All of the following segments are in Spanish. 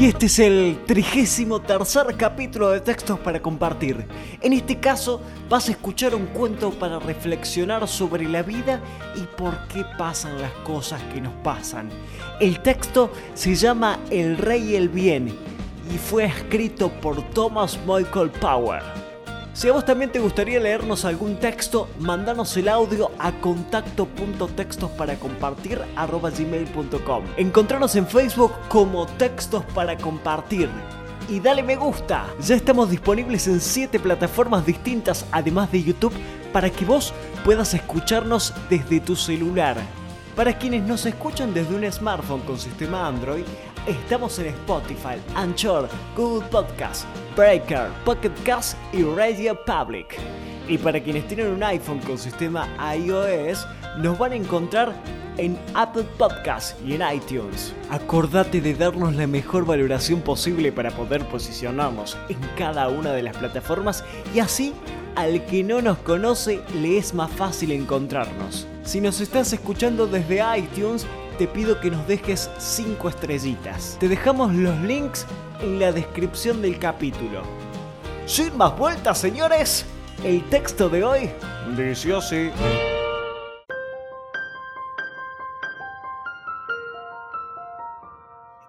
Y este es el trigésimo tercer capítulo de Textos para Compartir. En este caso vas a escuchar un cuento para reflexionar sobre la vida y por qué pasan las cosas que nos pasan. El texto se llama El Rey y el Bien y fue escrito por Thomas Michael Power. Si a vos también te gustaría leernos algún texto, mandanos el audio a contacto.textosparaCompartir.com. Encontranos en Facebook como Textos para Compartir. Y dale me gusta. Ya estamos disponibles en 7 plataformas distintas, además de YouTube, para que vos puedas escucharnos desde tu celular. Para quienes nos escuchan desde un smartphone con sistema Android, estamos en Spotify, Anchor, Google Podcast, Breaker, Pocket Cast y Radio Public. Y para quienes tienen un iPhone con sistema iOS, nos van a encontrar en Apple Podcast y en iTunes. Acordate de darnos la mejor valoración posible para poder posicionarnos en cada una de las plataformas y así al que no nos conoce le es más fácil encontrarnos. Si nos estás escuchando desde iTunes, te pido que nos dejes 5 estrellitas. Te dejamos los links en la descripción del capítulo. Sin más vueltas, señores, el texto de hoy dice así.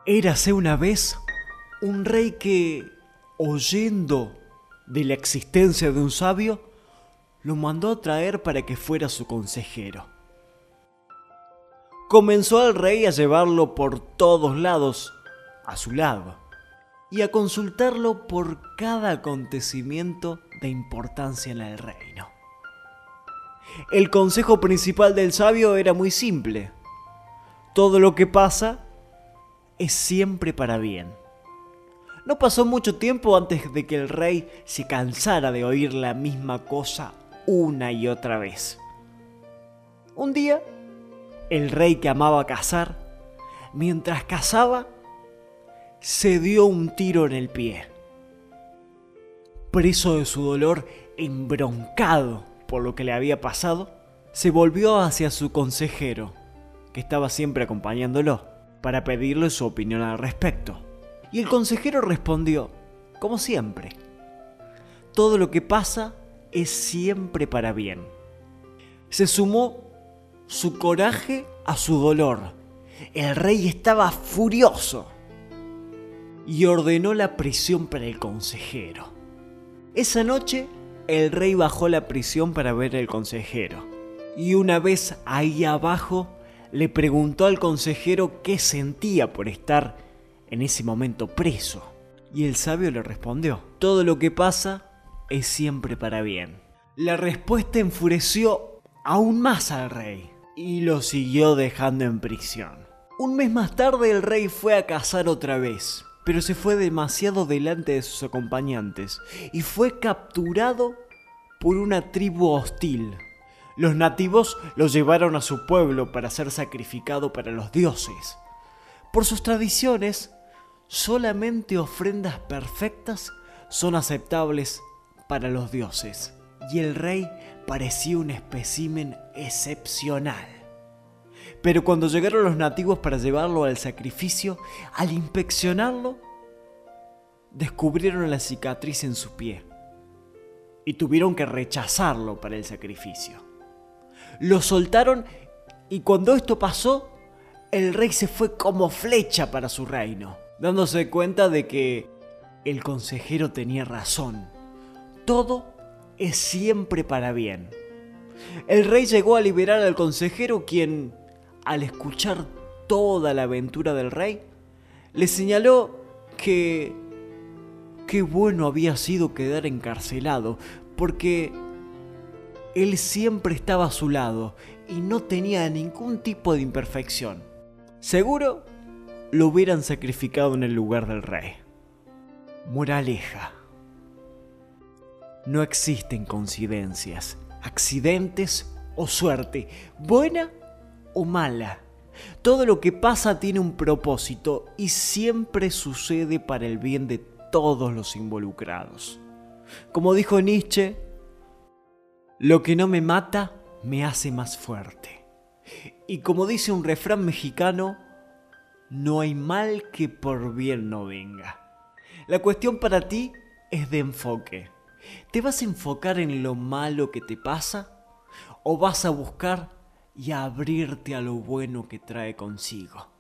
Érase una vez un rey que, oyendo de la existencia de un sabio, lo mandó a traer para que fuera su consejero. Comenzó al rey a llevarlo por todos lados a su lado y a consultarlo por cada acontecimiento de importancia en el reino. El consejo principal del sabio era muy simple. Todo lo que pasa es siempre para bien. No pasó mucho tiempo antes de que el rey se cansara de oír la misma cosa una y otra vez. Un día, el rey que amaba cazar, mientras cazaba, se dio un tiro en el pie. Preso de su dolor, embroncado por lo que le había pasado, se volvió hacia su consejero, que estaba siempre acompañándolo, para pedirle su opinión al respecto. Y el consejero respondió, como siempre, todo lo que pasa es siempre para bien. Se sumó su coraje a su dolor. El rey estaba furioso y ordenó la prisión para el consejero. Esa noche el rey bajó la prisión para ver al consejero. Y una vez ahí abajo le preguntó al consejero qué sentía por estar en ese momento preso. Y el sabio le respondió, todo lo que pasa es siempre para bien. La respuesta enfureció aún más al rey y lo siguió dejando en prisión. Un mes más tarde el rey fue a cazar otra vez, pero se fue demasiado delante de sus acompañantes y fue capturado por una tribu hostil. Los nativos lo llevaron a su pueblo para ser sacrificado para los dioses. Por sus tradiciones, solamente ofrendas perfectas son aceptables para los dioses, y el rey parecía un espécimen excepcional. Pero cuando llegaron los nativos para llevarlo al sacrificio, al inspeccionarlo, descubrieron la cicatriz en su pie y tuvieron que rechazarlo para el sacrificio. Lo soltaron y cuando esto pasó, el rey se fue como flecha para su reino, dándose cuenta de que el consejero tenía razón todo es siempre para bien. El rey llegó a liberar al consejero quien, al escuchar toda la aventura del rey, le señaló que qué bueno había sido quedar encarcelado, porque él siempre estaba a su lado y no tenía ningún tipo de imperfección. Seguro lo hubieran sacrificado en el lugar del rey. Moraleja. No existen coincidencias, accidentes o suerte, buena o mala. Todo lo que pasa tiene un propósito y siempre sucede para el bien de todos los involucrados. Como dijo Nietzsche, lo que no me mata me hace más fuerte. Y como dice un refrán mexicano, no hay mal que por bien no venga. La cuestión para ti es de enfoque. ¿Te vas a enfocar en lo malo que te pasa? ¿O vas a buscar y abrirte a lo bueno que trae consigo?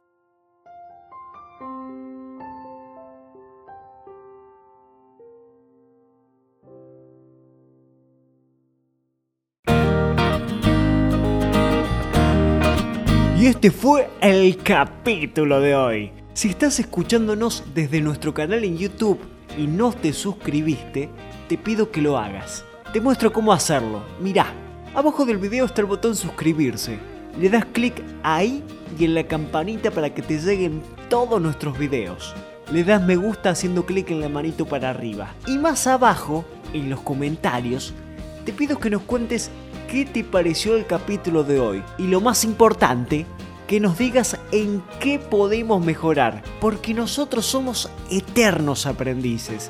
Y este fue el capítulo de hoy. Si estás escuchándonos desde nuestro canal en YouTube y no te suscribiste, te pido que lo hagas. Te muestro cómo hacerlo. Mirá, abajo del video está el botón suscribirse. Le das clic ahí y en la campanita para que te lleguen todos nuestros videos. Le das me gusta haciendo clic en la manito para arriba. Y más abajo, en los comentarios, te pido que nos cuentes qué te pareció el capítulo de hoy. Y lo más importante, que nos digas en qué podemos mejorar, porque nosotros somos eternos aprendices